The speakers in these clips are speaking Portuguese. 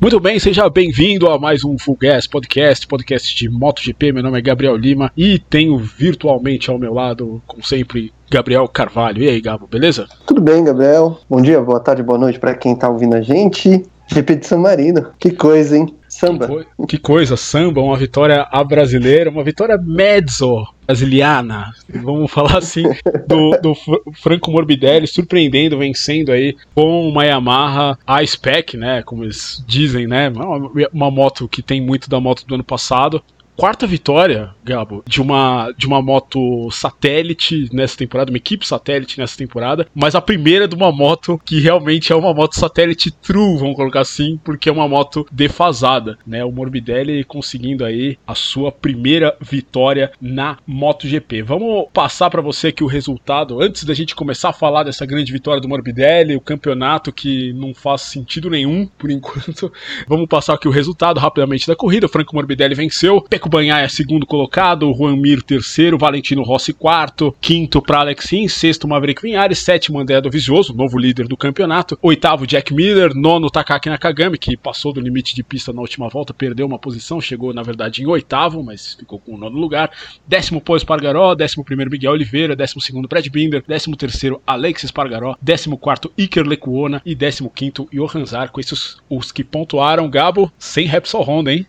Muito bem, seja bem-vindo a mais um Full Gas Podcast, podcast de MotoGP. Meu nome é Gabriel Lima e tenho virtualmente ao meu lado, como sempre, Gabriel Carvalho. E aí, Gabo, beleza? Tudo bem, Gabriel. Bom dia, boa tarde, boa noite para quem tá ouvindo a gente. GP de San Marino. Que coisa, hein? Samba. Que, co que coisa, samba, uma vitória a brasileira, uma vitória mezzo brasiliana, vamos falar assim, do, do Franco Morbidelli surpreendendo, vencendo aí com uma Yamaha A-Spec, né, como eles dizem, né, uma, uma moto que tem muito da moto do ano passado, quarta vitória, Gabo, de uma, de uma moto satélite nessa temporada, uma equipe satélite nessa temporada, mas a primeira de uma moto que realmente é uma moto satélite true, vamos colocar assim, porque é uma moto defasada, né? O Morbidelli conseguindo aí a sua primeira vitória na MotoGP. Vamos passar para você aqui o resultado antes da gente começar a falar dessa grande vitória do Morbidelli, o campeonato que não faz sentido nenhum por enquanto. Vamos passar aqui o resultado rapidamente da corrida. O Franco Morbidelli venceu, Peco Banhaia é segundo colocado, Juan Mir terceiro, Valentino Rossi quarto, quinto para Alexin, sexto Maverick Vinhares, sétimo André do Visioso, novo líder do campeonato, oitavo Jack Miller, nono Takaki Nakagami, que passou do limite de pista na última volta, perdeu uma posição, chegou na verdade em oitavo, mas ficou com o nono lugar, décimo Pô Espargaró, décimo primeiro Miguel Oliveira, décimo segundo Brad Binder, décimo terceiro Alex Espargaró, décimo quarto Iker Lecuona e décimo quinto Johan Zarco, esses os que pontuaram, Gabo, sem Repsol Honda, hein?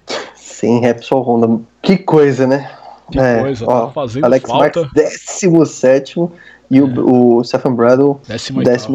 Sem Repsol Honda. Que coisa, né? Que é, coisa, ó, tá fazendo Alex falta. Marques, 17 e é. o, o Stefan Bradle, 18.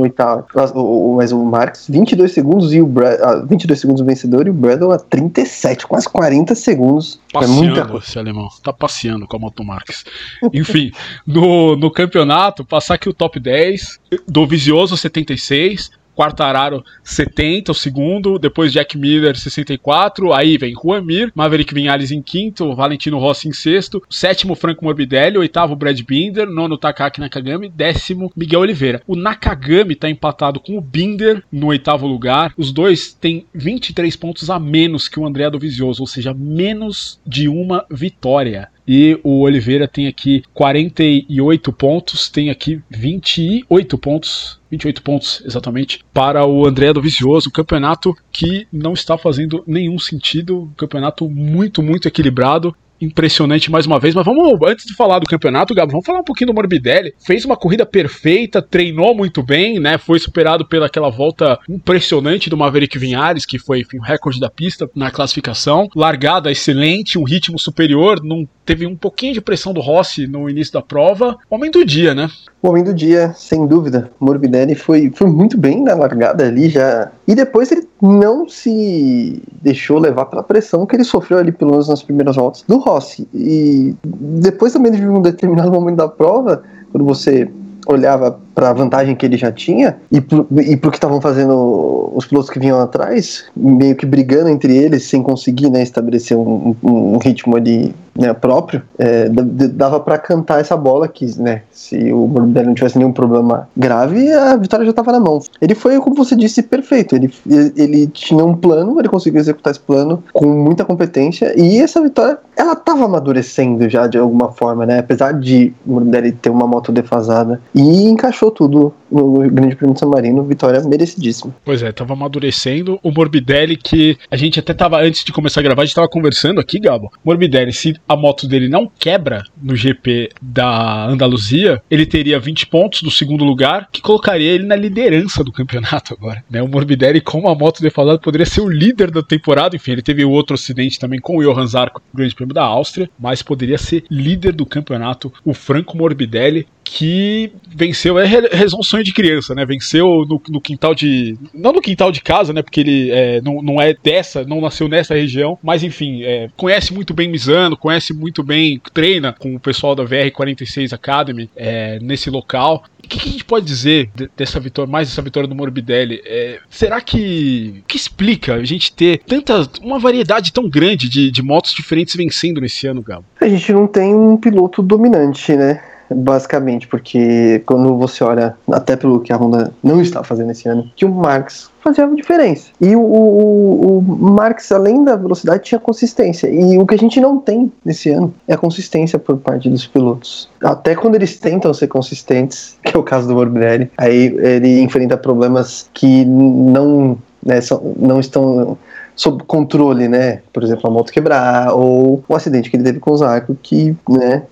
Mas o Marques, 22 segundos e o Brad, ah, 22 segundos vencedor e o Bradle a 37, quase 40 segundos. Passeando é muita coisa. esse alemão, tá passeando com a Moto Marques. Enfim, no, no campeonato, passar aqui o top 10, do Visioso 76, Quartararo 70, o segundo, depois Jack Miller 64, aí vem Juan Mir, Maverick Vinales em quinto, Valentino Rossi em sexto, sétimo Franco Morbidelli, oitavo Brad Binder, nono Takaki Nakagami, décimo Miguel Oliveira. O Nakagami tá empatado com o Binder no oitavo lugar, os dois têm 23 pontos a menos que o André Dovizioso, ou seja, menos de uma vitória. E o Oliveira tem aqui 48 pontos, tem aqui 28 pontos 28 pontos exatamente para o André do Vicioso, um campeonato que não está fazendo nenhum sentido, um campeonato muito, muito equilibrado impressionante mais uma vez. Mas vamos, antes de falar do campeonato, Gabo, vamos falar um pouquinho do Morbidelli. Fez uma corrida perfeita, treinou muito bem, né? Foi superado pelaquela volta impressionante do Maverick Vinhares, que foi enfim, o recorde da pista na classificação. Largada excelente, um ritmo superior, não teve um pouquinho de pressão do Rossi no início da prova. Homem do dia, né? O homem do dia, sem dúvida. Morbidelli foi, foi muito bem na largada ali já. E depois ele não se deixou levar pela pressão que ele sofreu ali, pelo menos nas primeiras voltas, do Rossi. E depois também de um determinado momento da prova, quando você olhava para a vantagem que ele já tinha e pro, e pro que estavam fazendo os pilotos que vinham atrás, meio que brigando entre eles sem conseguir né, estabelecer um, um, um ritmo ali né, próprio, é, dava para cantar essa bola que, né, se o Morbidelli não tivesse nenhum problema grave, a vitória já estava na mão. Ele foi, como você disse, perfeito. Ele, ele tinha um plano, ele conseguiu executar esse plano com muita competência e essa vitória, ela estava amadurecendo já de alguma forma, né, apesar de o Morbidelli ter uma moto defasada e encaixou tudo no Grande Prêmio de San Marino, vitória merecidíssima. Pois é, tava amadurecendo. O Morbidelli, que a gente até tava, antes de começar a gravar, a gente tava conversando aqui, Gabo. Morbidelli, se a moto dele não quebra no GP da Andaluzia, ele teria 20 pontos do segundo lugar, que colocaria ele na liderança do campeonato agora. Né? O Morbidelli, com a moto defasada, poderia ser o líder da temporada. Enfim, ele teve outro acidente também com o Johan Zarco no Grande Prêmio da Áustria, mas poderia ser líder do campeonato. O Franco Morbidelli, que venceu, é resolve sonho de criança, né? Venceu no, no, quintal de. Não no quintal de casa, né? Porque ele é, não, não é dessa, não nasceu nessa região, mas enfim, é, conhece muito bem Misano, conhece muito bem, treina com o pessoal da VR46 Academy é, nesse local. O que, que, a gente pode dizer dessa vitória, mais dessa vitória do Morbidelli? É, será que que explica a gente ter tanta uma variedade tão grande de, de motos diferentes vencendo nesse ano, Gabo? A gente não tem um piloto dominante, né? Basicamente, porque quando você olha, até pelo que a Honda não está fazendo esse ano, que o Marx fazia diferença. E o, o, o Marx, além da velocidade, tinha consistência. E o que a gente não tem nesse ano é a consistência por parte dos pilotos. Até quando eles tentam ser consistentes, que é o caso do Morbidelli, aí ele enfrenta problemas que não, né, são, não estão sob controle, né? Por exemplo, a moto quebrar, ou o acidente que ele teve com o Zarco, que, né,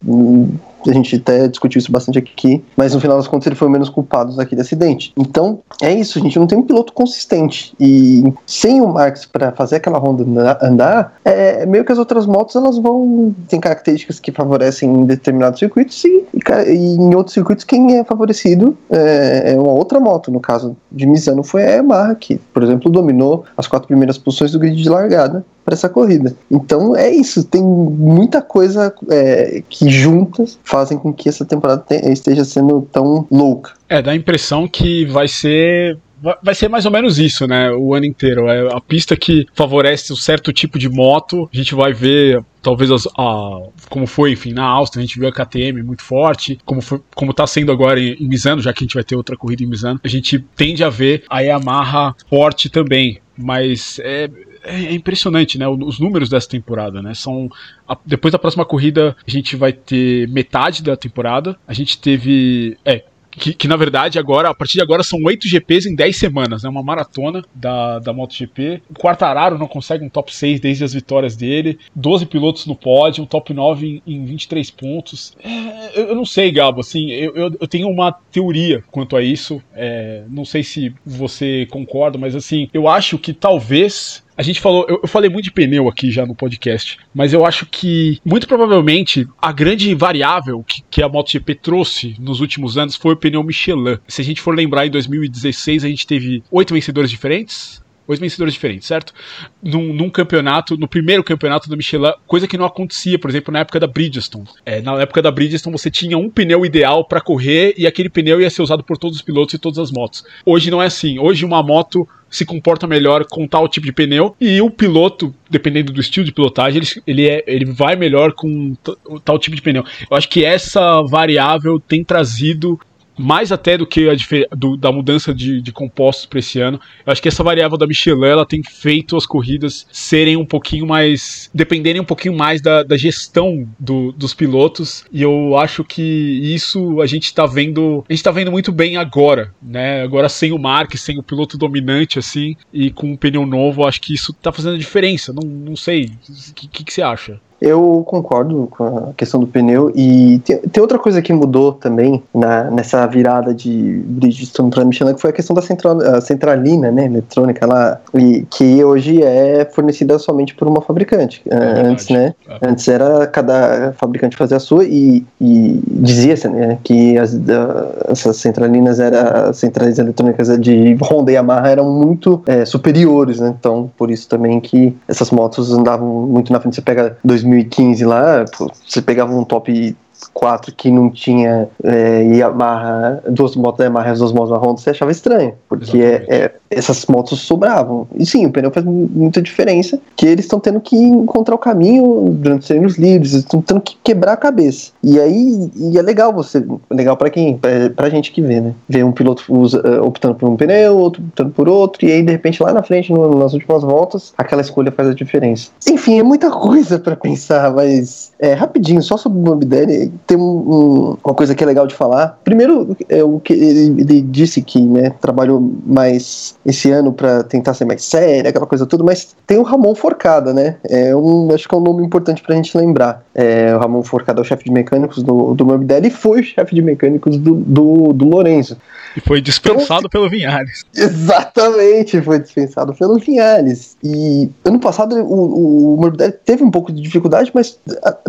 a gente até discutiu isso bastante aqui, mas no final das contas ele foi o menos culpado daquele acidente. Então, é isso, a gente não tem um piloto consistente. E sem o Marx para fazer aquela Honda andar, é, é meio que as outras motos elas vão. tem características que favorecem em determinados circuitos e, e, e em outros circuitos quem é favorecido é, é, uma outra moto. No caso de Misano foi a Yamaha, que, por exemplo, dominou as quatro primeiras posições do grid de largada para essa corrida. Então é isso, tem muita coisa é, que juntas fazem com que essa temporada esteja sendo tão louca. É, dá a impressão que vai ser vai ser mais ou menos isso, né? O ano inteiro. É a pista que favorece um certo tipo de moto. A gente vai ver talvez as, a, como foi, enfim, na Áustria, a gente viu a KTM muito forte, como foi, como tá sendo agora em, em Misano, já que a gente vai ter outra corrida em Misano, a gente tende a ver a Yamaha forte também, mas é, é, é impressionante, né? Os números dessa temporada, né? São. A, depois da próxima corrida, a gente vai ter metade da temporada. A gente teve. É, que, que, na verdade agora, a partir de agora, são oito GPs em 10 semanas, né? Uma maratona da, da MotoGP. O Quartararo não consegue um top 6 desde as vitórias dele. 12 pilotos no pódio, um top 9 em, em 23 pontos. É, eu, eu, não sei, Gabo, assim, eu, eu, eu, tenho uma teoria quanto a isso. É, não sei se você concorda, mas assim, eu acho que talvez a gente falou, eu, eu, falei muito de pneu aqui já no podcast, mas eu acho que muito provavelmente a grande variável que, que a MotoGP trouxe nos últimos anos foi o pneu Michelin. Se a gente for lembrar, em 2016 a gente teve oito vencedores diferentes, oito vencedores diferentes, certo? Num, num, campeonato, no primeiro campeonato da Michelin, coisa que não acontecia, por exemplo, na época da Bridgestone. É, na época da Bridgestone você tinha um pneu ideal para correr e aquele pneu ia ser usado por todos os pilotos e todas as motos. Hoje não é assim. Hoje uma moto se comporta melhor com tal tipo de pneu e o piloto, dependendo do estilo de pilotagem, ele, ele, é, ele vai melhor com tal tipo de pneu. Eu acho que essa variável tem trazido mais até do que a do, da mudança de, de compostos para esse ano. Eu acho que essa variável da Michelin ela tem feito as corridas serem um pouquinho mais. dependerem um pouquinho mais da, da gestão do, dos pilotos. E eu acho que isso a gente está vendo. A gente está vendo muito bem agora, né? Agora sem o Mark, sem o piloto dominante, assim, e com um pneu novo, acho que isso está fazendo diferença. Não, não sei. O que, que, que você acha? Eu concordo com a questão do pneu e tem, tem outra coisa que mudou também na, nessa virada de Bridgestone para Michelin que foi a questão da central, a centralina, né, eletrônica lá, e, que hoje é fornecida somente por uma fabricante. É antes, né, é. antes era cada fabricante fazia a sua e, e dizia-se né, que as, essas centralinas eram as centrais eletrônicas de Honda e Yamaha eram muito é, superiores, né, então por isso também que essas motos andavam muito na frente. Você pega 2000 2015 lá, você pegava um top 4 que não tinha é, Yamaha, duas motos da Yamaha e as duas motos da Honda, você achava estranho, porque é, é, essas motos sobravam. E sim, o pneu faz muita diferença, que eles estão tendo que encontrar o caminho durante os treinos livres, estão tendo que quebrar a cabeça. E aí, e é legal você, legal para quem? Pra, pra gente que vê, né? Ver um piloto usa, uh, optando por um pneu, outro optando por outro, e aí de repente lá na frente, no, nas últimas voltas, aquela escolha faz a diferença. Enfim, é muita coisa para pensar, mas é, rapidinho, só sobre o Morbidelli, tem um, um, uma coisa que é legal de falar. Primeiro, é o que ele, ele disse que né, trabalhou mais esse ano para tentar ser mais sério, aquela coisa toda, mas tem o Ramon Forcada, né? É um, acho que é um nome importante pra gente lembrar. É, o Ramon Forcada é o chefe de mecânicos do, do Morbidelli e foi o chefe de mecânicos do, do, do Lorenzo. E foi dispensado então, pelo Vinhares. Exatamente, foi dispensado pelo Vinhares. E ano passado o, o Morbidelli teve um pouco de dificuldade, mas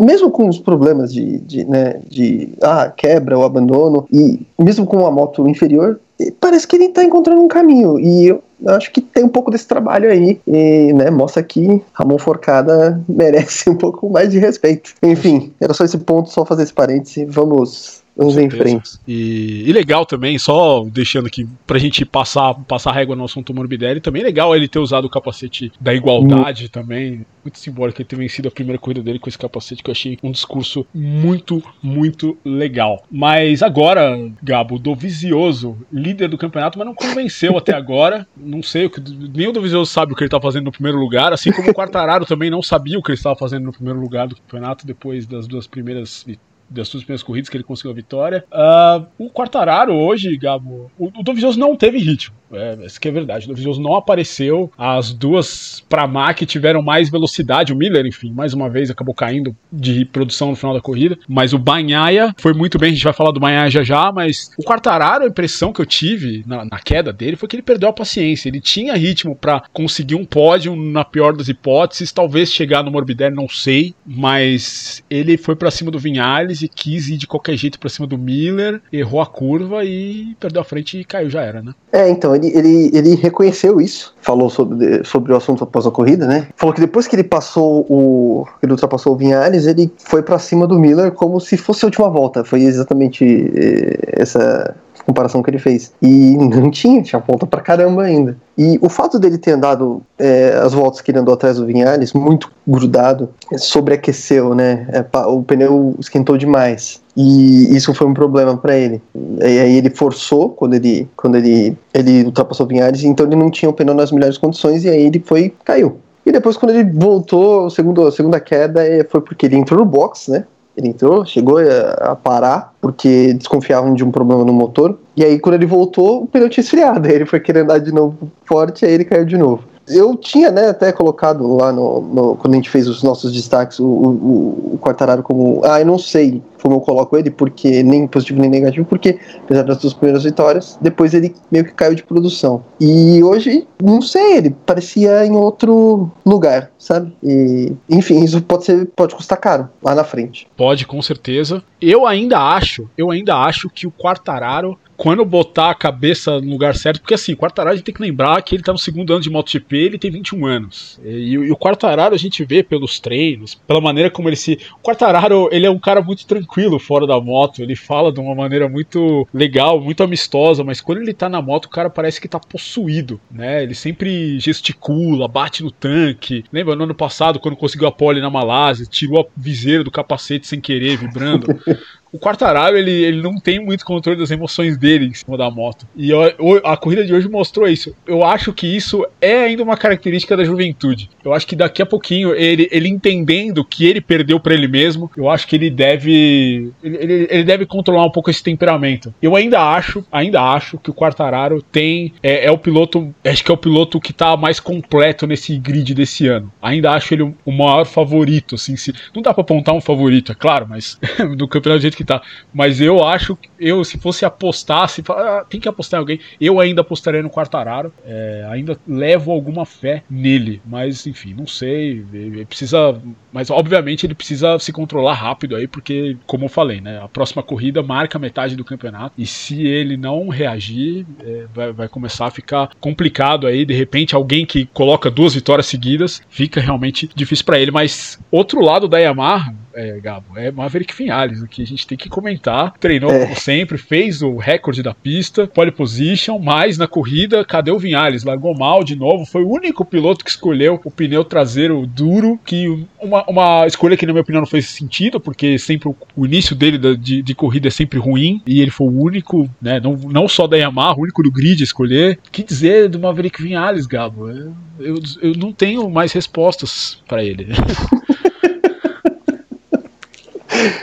mesmo com os problemas de, de, né, de ah, quebra ou abandono, e mesmo com uma moto inferior, parece que ele está encontrando um caminho. E eu acho que tem um pouco desse trabalho aí. E né, mostra que Ramon Forcada merece um pouco mais de respeito. Enfim, era só esse ponto, só fazer esse parêntese. Vamos Vamos em frente. E, e, legal também, só deixando aqui pra gente passar, passar régua no assunto Morbidelli, também legal ele ter usado o capacete da igualdade hum. também. Muito simbólico ele ter vencido a primeira corrida dele com esse capacete, que eu achei um discurso muito, muito legal. Mas agora, Gabo, do Vizioso, líder do campeonato, mas não convenceu até agora. Não sei, nem o do Vizioso sabe o que ele tá fazendo no primeiro lugar, assim como o Quartararo também não sabia o que ele estava fazendo no primeiro lugar do campeonato depois das duas primeiras vitórias das suas primeiras corridas que ele conseguiu a vitória. Uh, o Quartararo hoje, Gabo, o, o Dovizioso não teve ritmo. É, isso que é verdade. O Dovizioso não apareceu. As duas para Mac tiveram mais velocidade. O Miller, enfim, mais uma vez acabou caindo de produção no final da corrida. Mas o Banhaia foi muito bem. A gente vai falar do Banhaia já já. Mas o Quartararo, a impressão que eu tive na, na queda dele foi que ele perdeu a paciência. Ele tinha ritmo para conseguir um pódio na pior das hipóteses. Talvez chegar no Morbidelli, não sei. Mas ele foi para cima do Vinhales e quis ir de qualquer jeito para cima do Miller. Errou a curva e perdeu a frente e caiu, já era, né? É, então, ele, ele, ele reconheceu isso, falou sobre, sobre o assunto após a corrida, né? Falou que depois que ele passou o. ele ultrapassou o Vinhares, ele foi para cima do Miller como se fosse a última volta. Foi exatamente eh, essa comparação que ele fez. E não tinha, tinha ponta pra caramba ainda. E o fato dele ter andado é, as voltas que ele andou atrás do Vinhares, muito grudado, sobreaqueceu, né? É, o pneu esquentou demais. E isso foi um problema para ele. E aí ele forçou quando ele, quando ele, ele ultrapassou o Vinhares, então ele não tinha o pneu nas melhores condições e aí ele foi caiu. E depois, quando ele voltou, segundo, a segunda queda é, foi porque ele entrou no box, né? Ele entrou, chegou a parar, porque desconfiavam de um problema no motor. E aí, quando ele voltou, o pneu tinha esfriado. Aí ele foi querer andar de novo forte, aí ele caiu de novo. Eu tinha, né, até colocado lá no, no quando a gente fez os nossos destaques, o, o, o Quartararo como. Ah, eu não sei como eu coloco ele, porque nem positivo nem negativo, porque apesar das duas primeiras vitórias, depois ele meio que caiu de produção. E hoje, não sei, ele parecia em outro lugar, sabe? E, enfim, isso pode ser, pode custar caro lá na frente. Pode, com certeza. Eu ainda acho, eu ainda acho que o Quartararo quando botar a cabeça no lugar certo, porque assim, o Quartararo a gente tem que lembrar que ele tá no segundo ano de MotoGP, ele tem 21 anos. E, e o Quartararo a gente vê pelos treinos, pela maneira como ele se. O Quartararo, ele é um cara muito tranquilo fora da moto, ele fala de uma maneira muito legal, muito amistosa, mas quando ele tá na moto, o cara parece que tá possuído, né? Ele sempre gesticula, bate no tanque. Lembra no ano passado, quando conseguiu a pole na Malásia, tirou a viseira do capacete sem querer, vibrando. o Quartararo, ele, ele não tem muito controle das emoções dele em cima da moto. E a, a corrida de hoje mostrou isso. Eu acho que isso é ainda uma característica da juventude. Eu acho que daqui a pouquinho, ele, ele entendendo que ele perdeu para ele mesmo, eu acho que ele deve. Ele, ele deve controlar um pouco esse temperamento. Eu ainda acho, ainda acho que o Quartararo tem. É, é o piloto. Acho que é o piloto que tá mais completo nesse grid desse ano. Ainda acho ele o maior favorito, assim. Se, não dá pra apontar um favorito, é claro, mas do campeonato do jeito que Mas eu acho que eu, se fosse apostar, se ah, tem que apostar em alguém, eu ainda apostaria no Quartararo. É, ainda levo alguma fé nele. Mas, enfim, não sei. Ele precisa. Mas obviamente ele precisa se controlar rápido aí, porque, como eu falei, né? A próxima corrida marca metade do campeonato. E se ele não reagir, é, vai, vai começar a ficar complicado aí. De repente, alguém que coloca duas vitórias seguidas fica realmente difícil para ele. Mas outro lado da Yamaha é, Gabo, é Maverick Vinales, o que a gente tem que comentar. Treinou é. como sempre, fez o recorde da pista, pole position, mas na corrida, cadê o Vinales? Largou mal de novo, foi o único piloto que escolheu o pneu traseiro duro, que uma, uma escolha que na minha opinião não fez sentido, porque sempre o, o início dele da, de, de, corrida é sempre ruim, e ele foi o único, né, não, não só da Yamaha, o único do grid a escolher. que dizer do Maverick Vinales, Gabo? Eu, eu, eu não tenho mais respostas para ele.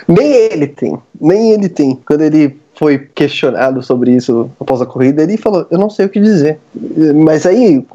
nem ele tem, nem ele tem. Quando ele foi questionado sobre isso após a corrida, ele falou: Eu não sei o que dizer. Mas aí,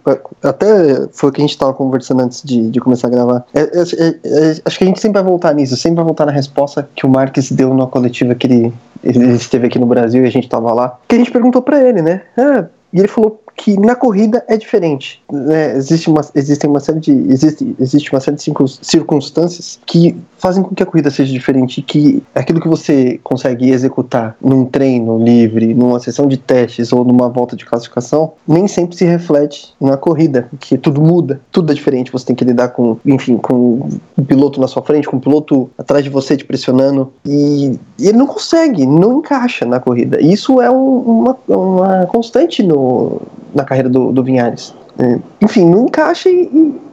até foi o que a gente estava conversando antes de, de começar a gravar. É, é, é, é, acho que a gente sempre vai voltar nisso, sempre vai voltar na resposta que o Marques deu na coletiva que ele, ele esteve aqui no Brasil e a gente estava lá. Que a gente perguntou para ele, né? Ah, e ele falou: que na corrida é diferente. Né? Existe uma, existem uma série de existe, existe uma série de circunstâncias que fazem com que a corrida seja diferente, que aquilo que você consegue executar num treino livre, numa sessão de testes ou numa volta de classificação, nem sempre se reflete na corrida, que tudo muda, tudo é diferente. Você tem que lidar com, enfim, com um piloto na sua frente, com um piloto atrás de você te pressionando e, e ele não consegue, não encaixa na corrida. Isso é um, uma, uma constante no na carreira do, do Vinhares. É, enfim, não encaixa e,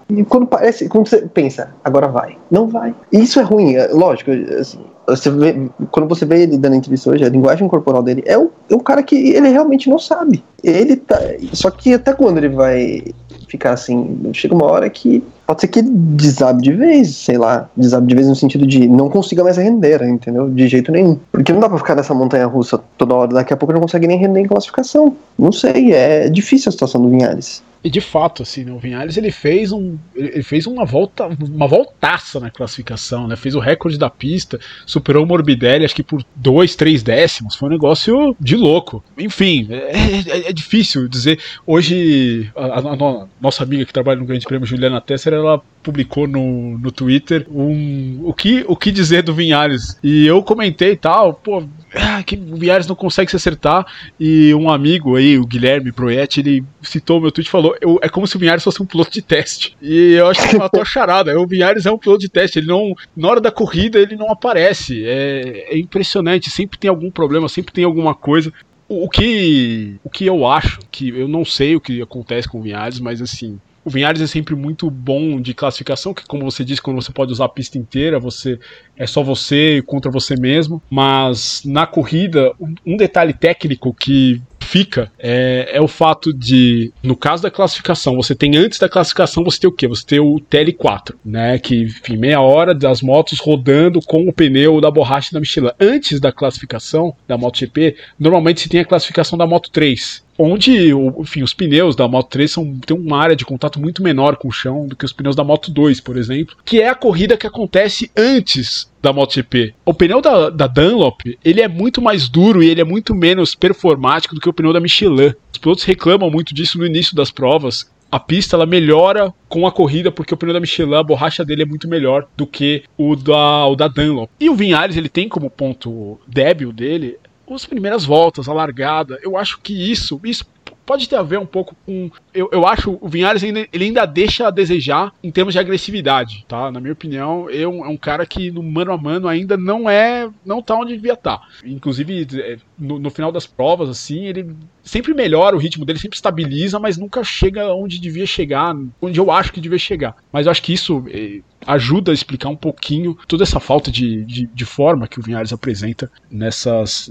e, e, quando parece, quando você pensa, agora vai, não vai. E isso é ruim, é, lógico, assim, você vê, quando você vê ele dando entrevista hoje, a linguagem corporal dele é o, é o cara que ele realmente não sabe. Ele tá, só que até quando ele vai ficar assim, chega uma hora que pode ser que desabe de vez, sei lá, desabe de vez no sentido de não consiga mais render, entendeu? De jeito nenhum. Porque não dá pra ficar nessa montanha russa toda hora, daqui a pouco não consegue nem render em classificação. Não sei, é difícil a situação do Vinhares. E de fato, assim, né, o Vinhares ele fez um, ele fez uma volta, uma voltaça na classificação, né? Fez o recorde da pista, superou o Morbidelli, acho que por dois, três décimos, foi um negócio de louco. Enfim, é, é, é difícil dizer. Hoje a, a, a, nossa amiga que trabalha no Grande Prêmio, Juliana Tesser, ela publicou no, no Twitter um, o, que, o que dizer do Vinhares. E eu comentei tal, pô, ah, que o Vinhares não consegue se acertar. E um amigo aí, o Guilherme Proietti, ele citou meu tweet e falou: é como se o Vinhares fosse um piloto de teste. E eu acho que matou a charada. O Vinhares é um piloto de teste. Ele não. Na hora da corrida, ele não aparece. É, é impressionante. Sempre tem algum problema, sempre tem alguma coisa. O, o que, o que eu acho, que eu não sei o que acontece com o Vinhares, mas assim, o Vinhares é sempre muito bom de classificação, que como você disse, quando você pode usar a pista inteira, você é só você contra você mesmo. Mas na corrida, um detalhe técnico que fica é, é, o fato de, no caso da classificação, você tem antes da classificação, você tem o quê? Você tem o TL4, né? Que, enfim, meia hora das motos rodando com o pneu da borracha da Michelin. Antes da classificação da MotoGP, normalmente se tem a classificação da Moto 3 onde enfim, os pneus da Moto 3 são, tem uma área de contato muito menor com o chão do que os pneus da Moto 2, por exemplo, que é a corrida que acontece antes da MotoGP. O pneu da, da Dunlop, ele é muito mais duro e ele é muito menos performático do que o pneu da Michelin. Os pilotos reclamam muito disso no início das provas. A pista ela melhora com a corrida porque o pneu da Michelin, a borracha dele é muito melhor do que o da, o da Dunlop. E o Vinhares, ele tem como ponto débil dele as primeiras voltas, a largada. Eu acho que isso, isso pode ter a ver um pouco com. Eu, eu acho o Vinhares ainda, ele ainda deixa a desejar em termos de agressividade, tá? Na minha opinião, eu, é um cara que no mano a mano ainda não é. não tá onde devia estar. Tá. Inclusive, é, no, no, final das provas, assim, ele sempre melhora o ritmo dele, sempre estabiliza, mas nunca chega onde devia chegar, onde eu acho que devia chegar. Mas eu acho que isso. É, ajuda a explicar um pouquinho toda essa falta de, de, de forma que o Vinhares apresenta nessas,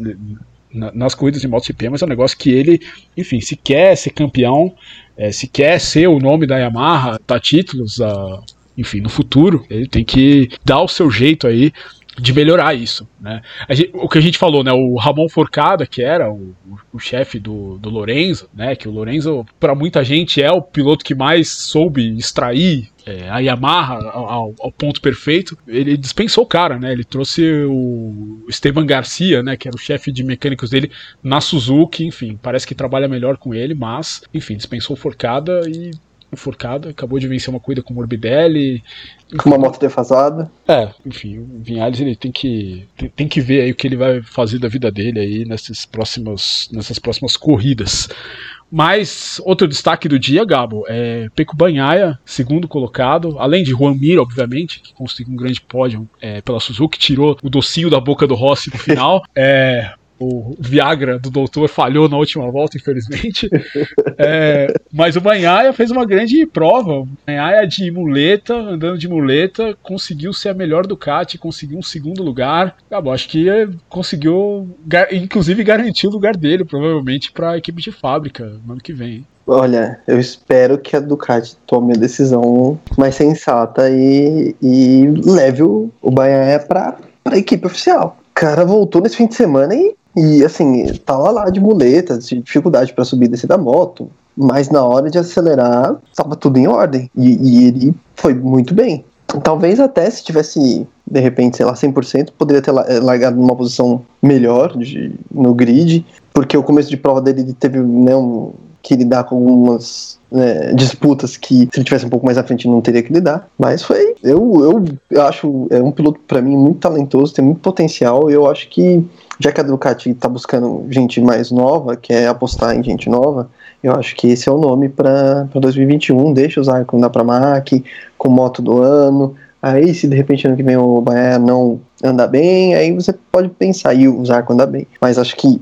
nas corridas de MotoGP, mas é um negócio que ele, enfim, se quer ser campeão, é, se quer ser o nome da Yamaha, tá títulos, uh, enfim, no futuro, ele tem que dar o seu jeito aí de melhorar isso, né? Gente, o que a gente falou, né? O Ramon Forcada, que era o, o chefe do, do Lorenzo, né? Que o Lorenzo, para muita gente, é o piloto que mais soube extrair é, a Yamaha ao, ao, ponto perfeito, ele dispensou o cara, né? Ele trouxe o Esteban Garcia, né? Que era o chefe de mecânicos dele na Suzuki, enfim, parece que trabalha melhor com ele, mas, enfim, dispensou o Forcada e o Forcada acabou de vencer uma corrida com o Morbidelli. Com uma moto defasada. É, enfim, o Vinhales ele tem que, tem, tem, que ver aí o que ele vai fazer da vida dele aí nessas próximas, nessas próximas corridas. Mas outro destaque do dia, Gabo, é Peco Banhaia, segundo colocado, além de Juan Mir, obviamente, que conseguiu um grande pódio é, pela Suzuki, tirou o docinho da boca do Rossi no final. é, o Viagra do doutor falhou na última volta, infelizmente. É, mas o Banhaia fez uma grande prova. O Banhaia de muleta, andando de muleta, conseguiu ser a melhor Ducati, conseguiu um segundo lugar. Acabou, acho que conseguiu, inclusive, garantir o lugar dele, provavelmente, para a equipe de fábrica no ano que vem. Olha, eu espero que a Ducati tome a decisão mais sensata e, e leve o, o Banhaia para a equipe oficial. Cara voltou nesse fim de semana e e assim, tava lá de muleta, de dificuldade para subir e descer da moto, mas na hora de acelerar, tava tudo em ordem. E, e, ele foi muito bem. Talvez até se tivesse, de repente, sei lá, 100%, poderia ter eh, largado numa posição melhor de, no grid, porque o começo de prova dele teve né, um, que lidar com algumas né, disputas que se ele tivesse um pouco mais à frente não teria que lidar. Mas foi, eu, eu, eu acho, é um piloto para mim muito talentoso, tem muito potencial. Eu acho que já que a Ducati está buscando gente mais nova, quer apostar em gente nova, eu acho que esse é o nome para 2021. Deixa o Zarco na Pramac, com moto do ano. Aí, se de repente ano que vem o Bahia não andar bem, aí você pode pensar e o Zarco andar bem. Mas acho que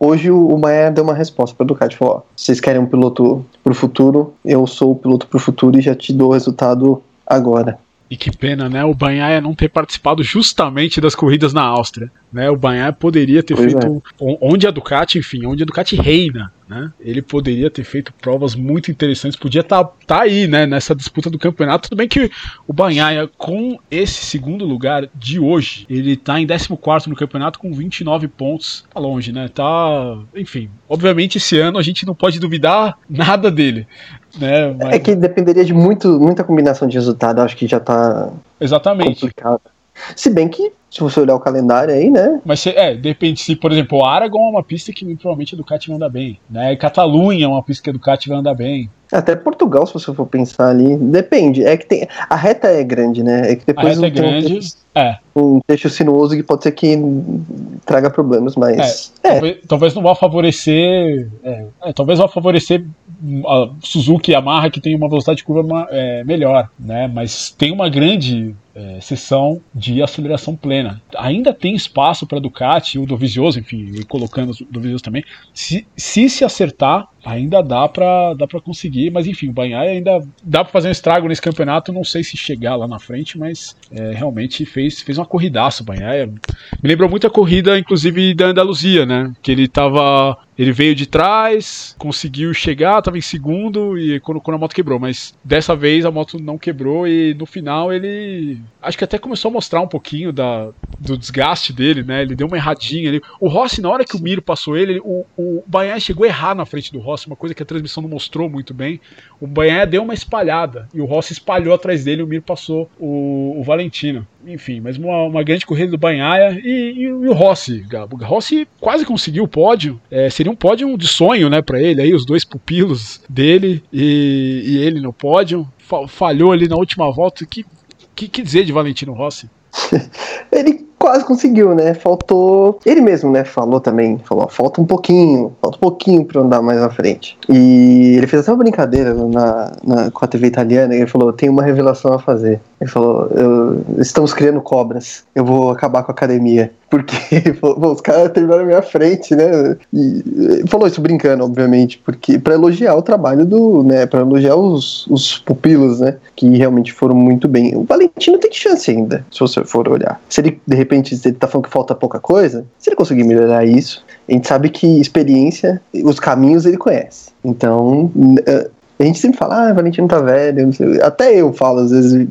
hoje o Bahia deu uma resposta para a Ducati: falou, ó, vocês querem um piloto para o futuro, eu sou o piloto para o futuro e já te dou o resultado agora. E que pena, né? O Banhaia não ter participado justamente das corridas na Áustria. Né? O Banhaia poderia ter pois feito. É. Onde a Ducati, enfim, onde a Ducati reina, né? Ele poderia ter feito provas muito interessantes, podia estar tá, tá aí, né? Nessa disputa do campeonato. Tudo bem que o Banhaia, com esse segundo lugar de hoje, ele tá em 14 no campeonato com 29 pontos. Tá longe, né? Tá. Enfim, obviamente esse ano a gente não pode duvidar nada dele. Né? Mas... É que dependeria de muito, muita combinação de resultado, acho que já tá Exatamente. complicado. Se bem que, se você olhar o calendário aí, né? Mas se, é, depende. Se, por exemplo, o Aragon é uma pista que provavelmente a Ducati vai andar bem. Né? Catalunha é uma pista que a Ducati vai andar bem. Até Portugal, se você for pensar ali. Depende. É que tem. A reta é grande, né? É que depois a reta é grande. Um, é. um trecho sinuoso que pode ser que traga problemas, mas. É, é. Talvez, talvez, não vá favorecer. É, é, talvez vá favorecer a Suzuki e a Yamaha que tem uma velocidade de curva é, melhor, né? Mas tem uma grande é, sessão de aceleração plena. Ainda tem espaço para Ducati, o Dovizioso, enfim, e colocando o Dovizioso também. Se, se se acertar, ainda dá para dá para conseguir, mas enfim, o Banhai ainda dá para fazer um estrago nesse campeonato, não sei se chegar lá na frente, mas é, realmente fez, fez uma corridaça o Banhai. Me lembrou muito a corrida, inclusive, da Andaluzia, né? Que ele tava ele veio de trás, conseguiu chegar, estava em segundo e quando, quando, a moto quebrou, mas dessa vez a moto não quebrou e no final ele acho que até começou a mostrar um pouquinho da, do desgaste dele, né? Ele deu uma erradinha ali. O Rossi, na hora que o Miro passou ele, o, o Banhaia chegou a errar na frente do Rossi, uma coisa que a transmissão não mostrou muito bem. O Banhaia deu uma espalhada e o Rossi espalhou atrás dele o Miro passou o, o Valentino. Enfim, mas uma, uma grande corrida do Banhaia e, e, e, o Rossi, Gabo. O Rossi quase conseguiu o pódio. É, seria um pódio de sonho, né, para ele aí, os dois pupilos dele e, e ele no pódio. Falhou ali na última volta. Que, que, que dizer de Valentino Rossi? ele quase conseguiu, né? Faltou. Ele mesmo, né? Falou também. Falou, falta um pouquinho, falta um pouquinho pra andar mais à frente. E ele fez até uma brincadeira na, na, com a TV italiana. ele falou: tem uma revelação a fazer. Ele falou: estamos criando cobras. Eu vou acabar com a academia. Porque os caras terminaram na minha frente, né? E falou isso brincando, obviamente, porque para elogiar o trabalho do, né? Para elogiar os, os pupilos, né? Que realmente foram muito bem. O Valentino tem chance ainda, se você for olhar. Se ele de repente ele tá falando que falta pouca coisa, se ele conseguir melhorar isso, a gente sabe que experiência, os caminhos ele conhece. Então, a gente sempre fala, ah, Valentino tá velho, até eu falo às vezes,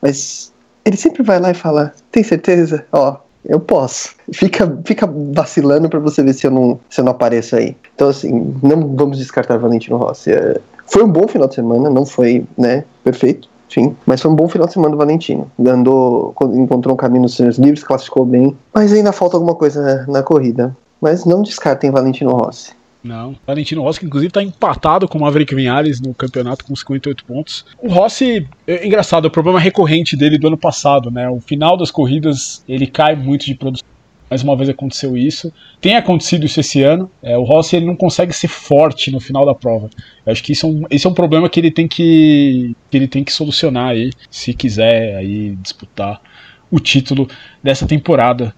mas ele sempre vai lá e fala, tem certeza? Ó, eu posso. Fica, fica vacilando para você ver se eu, não, se eu não apareço aí. Então, assim, não vamos descartar Valentino Rossi. É, foi um bom final de semana, não foi, né, perfeito, sim, mas foi um bom final de semana do Valentino. Andou, encontrou um caminho nos seus livros, classificou bem, mas ainda falta alguma coisa na corrida. Mas não descartem Valentino Rossi. Não. Valentino Rossi, que inclusive está empatado com o Maverick Vinhares no campeonato com 58 pontos. O Rossi, é engraçado, é o problema recorrente dele do ano passado, né? O final das corridas ele cai muito de produção. Mais uma vez aconteceu isso. Tem acontecido isso esse ano. É, o Rossi ele não consegue ser forte no final da prova. Eu acho que isso é um, esse é um problema que ele tem que, que ele tem que solucionar aí, se quiser aí disputar o título dessa temporada.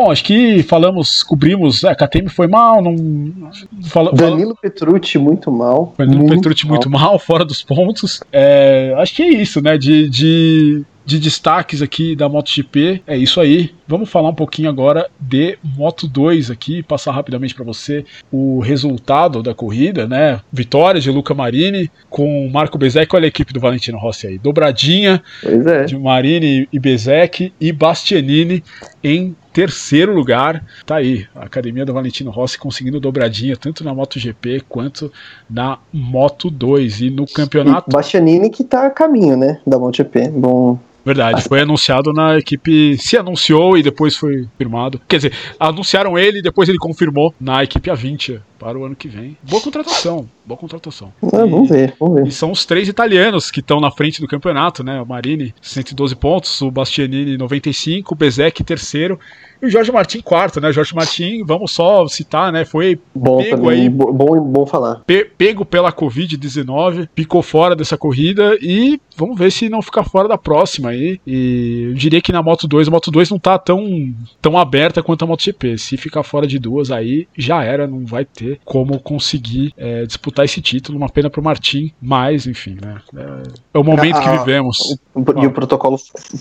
Bom, acho que falamos, cobrimos. A KTM foi mal, não. Fala, Danilo. Petrucci muito mal. Danilo muito Petrucci mal. muito mal, fora dos pontos. É, acho que é isso, né? De, de, de destaques aqui da MotoGP. É isso aí. Vamos falar um pouquinho agora de Moto 2 aqui, passar rapidamente para você o resultado da corrida, né? Vitória de Luca Marini com Marco Bezek, olha a equipe do Valentino Rossi aí, dobradinha é. de Marini e Bezek e Bastianini em terceiro lugar. Tá aí, a academia do Valentino Rossi conseguindo dobradinha tanto na MotoGP quanto na Moto 2 e no campeonato. E Bastianini que tá a caminho, né, da MotoGP. Bom, Verdade, foi anunciado na equipe. Se anunciou e depois foi firmado. Quer dizer, anunciaram ele e depois ele confirmou na equipe A20 para o ano que vem. Boa contratação, boa contratação. É, vamos ver, vamos ver. E são os três italianos que estão na frente do campeonato, né? O Marini, 112 pontos, o Bastianini, 95, o Bezek, terceiro. E o Jorge Martin, quarto, né? Jorge Martin, vamos só citar, né? Foi bom pego também, aí. Bom, bom falar. Pe pego pela Covid-19, ficou fora dessa corrida e vamos ver se não fica fora da próxima aí. E eu diria que na Moto 2, a Moto 2 não tá tão, tão aberta quanto a MotoGP. Se ficar fora de duas aí, já era, não vai ter como conseguir é, disputar esse título. Uma pena pro Martin, mas enfim, né? É, é o momento ah, que vivemos. E o protocolo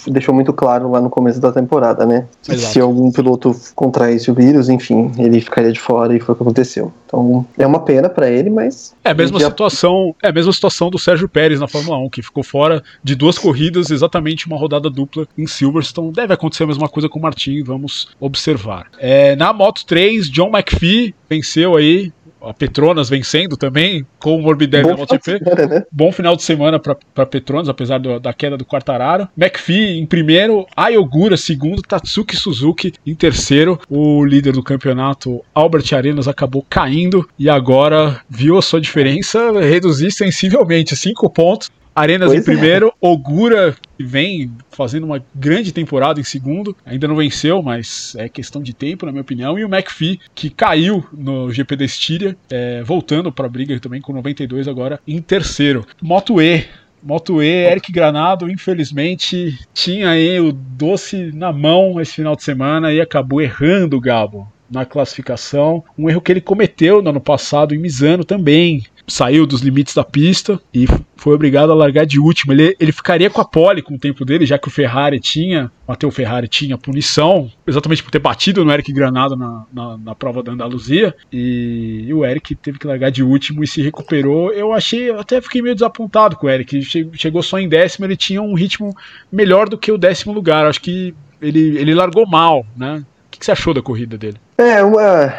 deixou muito claro lá no começo da temporada, né? Exato. Se algum piloto contraísse o vírus, enfim, ele ficaria de fora e foi o que aconteceu. Então é uma pena para ele, mas. É a mesma já... situação, é a mesma situação do Sérgio Pérez na Fórmula 1, que ficou fora de duas corridas, exatamente uma rodada dupla em Silverstone. Deve acontecer a mesma coisa com o Martin, vamos observar. É, na Moto 3, John McPhee venceu aí a Petronas vencendo também, com o Morbidelli na MotoGP. Né? Bom final de semana para Petronas, apesar do, da queda do Quartararo. McPhee em primeiro, Ayogura segundo, Tatsuki Suzuki em terceiro. O líder do campeonato, Albert Arenas, acabou caindo e agora viu a sua diferença reduzir sensivelmente, cinco pontos Arenas pois em é. primeiro, é. Ogura, que vem fazendo uma grande temporada em segundo, ainda não venceu, mas é questão de tempo, na minha opinião. E o McPhee, que caiu no GP da Estíria, é, voltando para a briga também com 92 agora em terceiro. Moto E, Moto E, Eric Granado, infelizmente, tinha aí o doce na mão esse final de semana e acabou errando o Gabo na classificação. Um erro que ele cometeu no ano passado em Misano também saiu dos limites da pista e foi obrigado a largar de último. Ele, ele ficaria com a pole com o tempo dele, já que o Ferrari tinha, o Matheus Ferrari tinha punição, exatamente por ter batido no Eric Granado na, na, na, prova da Andaluzia, e, e, o Eric teve que largar de último e se recuperou. Eu achei, até fiquei meio desapontado com o Eric, chegou só em décimo, ele tinha um ritmo melhor do que o décimo lugar, acho que ele, ele largou mal, né? O que, que você achou da corrida dele? É, uma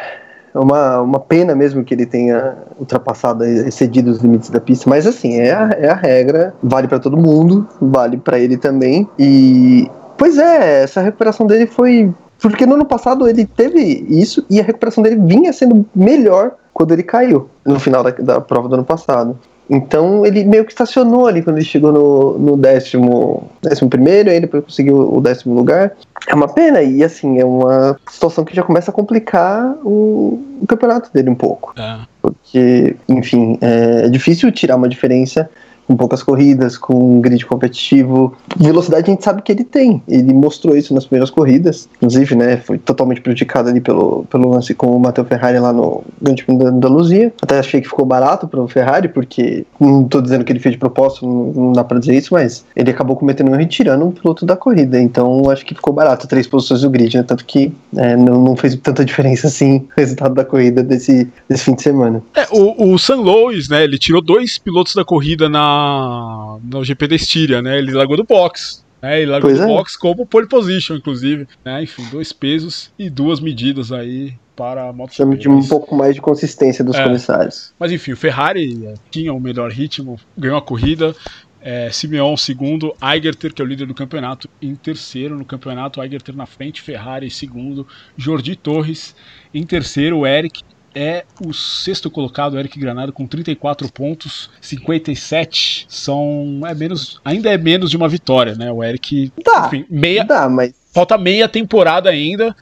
é uma, uma pena mesmo que ele tenha ultrapassado, excedido os limites da pista, mas assim, é a, é a regra, vale para todo mundo, vale para ele também. E, pois é, essa recuperação dele foi. Porque no ano passado ele teve isso e a recuperação dele vinha sendo melhor quando ele caiu no final da, da prova do ano passado. Então ele meio que estacionou ali quando ele chegou no, no décimo, décimo primeiro, aí depois conseguiu o décimo lugar. É uma pena, e assim, é uma situação que já começa a complicar o, o campeonato dele um pouco. É. Porque, enfim, é difícil tirar uma diferença com poucas corridas, com um grid competitivo. Velocidade a gente sabe que ele tem. Ele mostrou isso nas primeiras corridas. Inclusive, né, foi totalmente prejudicado ali pelo, pelo lance com o Matteo Ferrari lá no Grande Prêmio da Andaluzia. Até achei que ficou barato para o Ferrari, porque não estou dizendo que ele fez de propósito, não, não, dá para dizer isso, mas ele acabou cometendo um erro e tirando um piloto da corrida. Então acho que ficou barato, três posições do grid, né? Tanto que é, não, não fez tanta diferença assim o resultado da corrida desse, desse fim de semana. É, o, o San Louis, né, ele tirou dois pilotos da corrida na no GP da Estíria, né? Ele largou do box. Né? Ele largou pois do é. box como pole position, inclusive. Né? Enfim, dois pesos e duas medidas aí para a moto. Chama de um pouco mais de consistência dos é. comissários. Mas enfim, o Ferrari é, tinha o melhor ritmo, ganhou a corrida. É, Simeon segundo, Eigerter, que é o líder do campeonato, em terceiro no campeonato, Eigerter na frente, Ferrari segundo, Jordi Torres em terceiro, Eric é o sexto colocado, Eric Granado, com 34 pontos, 57 são. É menos, ainda é menos de uma vitória, né? O Eric. Tá, enfim, meia. Dá, mas. Falta meia temporada ainda.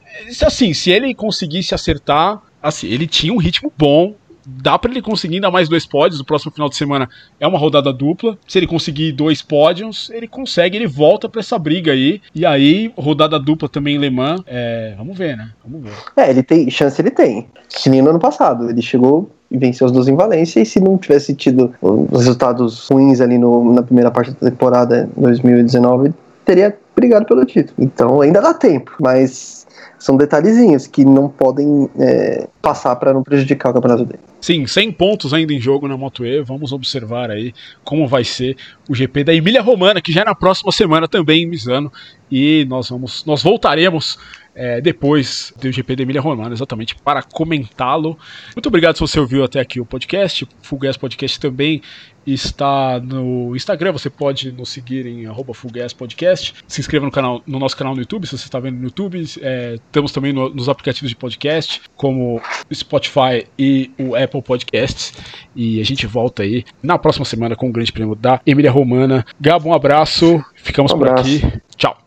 Assim, se ele conseguisse acertar, assim, ele tinha um ritmo bom, dá para ele conseguir ainda mais dois pódios. No próximo final de semana é uma rodada dupla. Se ele conseguir dois pódios, ele consegue, ele volta para essa briga aí. E aí, rodada dupla também em Le Mans. É, vamos ver, né? Vamos ver. É, ele tem chance, ele tem. Que nem no ano passado. Ele chegou e venceu os dois em Valência. E se não tivesse tido os resultados ruins ali no, na primeira parte da temporada 2019, teria brigado pelo título. Então ainda dá tempo, mas são detalhezinhos que não podem é, passar para não prejudicar o campeonato dele. Sim, 100 pontos ainda em jogo na Moto E. Vamos observar aí como vai ser o GP da Emília Romana, que já é na próxima semana também em Misano. E nós vamos, nós voltaremos é, depois do GP da Emília Romana, exatamente para comentá-lo. Muito obrigado se você ouviu até aqui o podcast. Full Gas Podcast também está no Instagram, você pode nos seguir em @fugaspodcast. Se inscreva no canal, no nosso canal no YouTube, se você está vendo no YouTube. É, estamos também no, nos aplicativos de podcast, como o Spotify e o Apple Podcasts. E a gente volta aí na próxima semana com o Grande Prêmio da Emília Romana. Gabo, um abraço. Ficamos um abraço. por aqui. Tchau.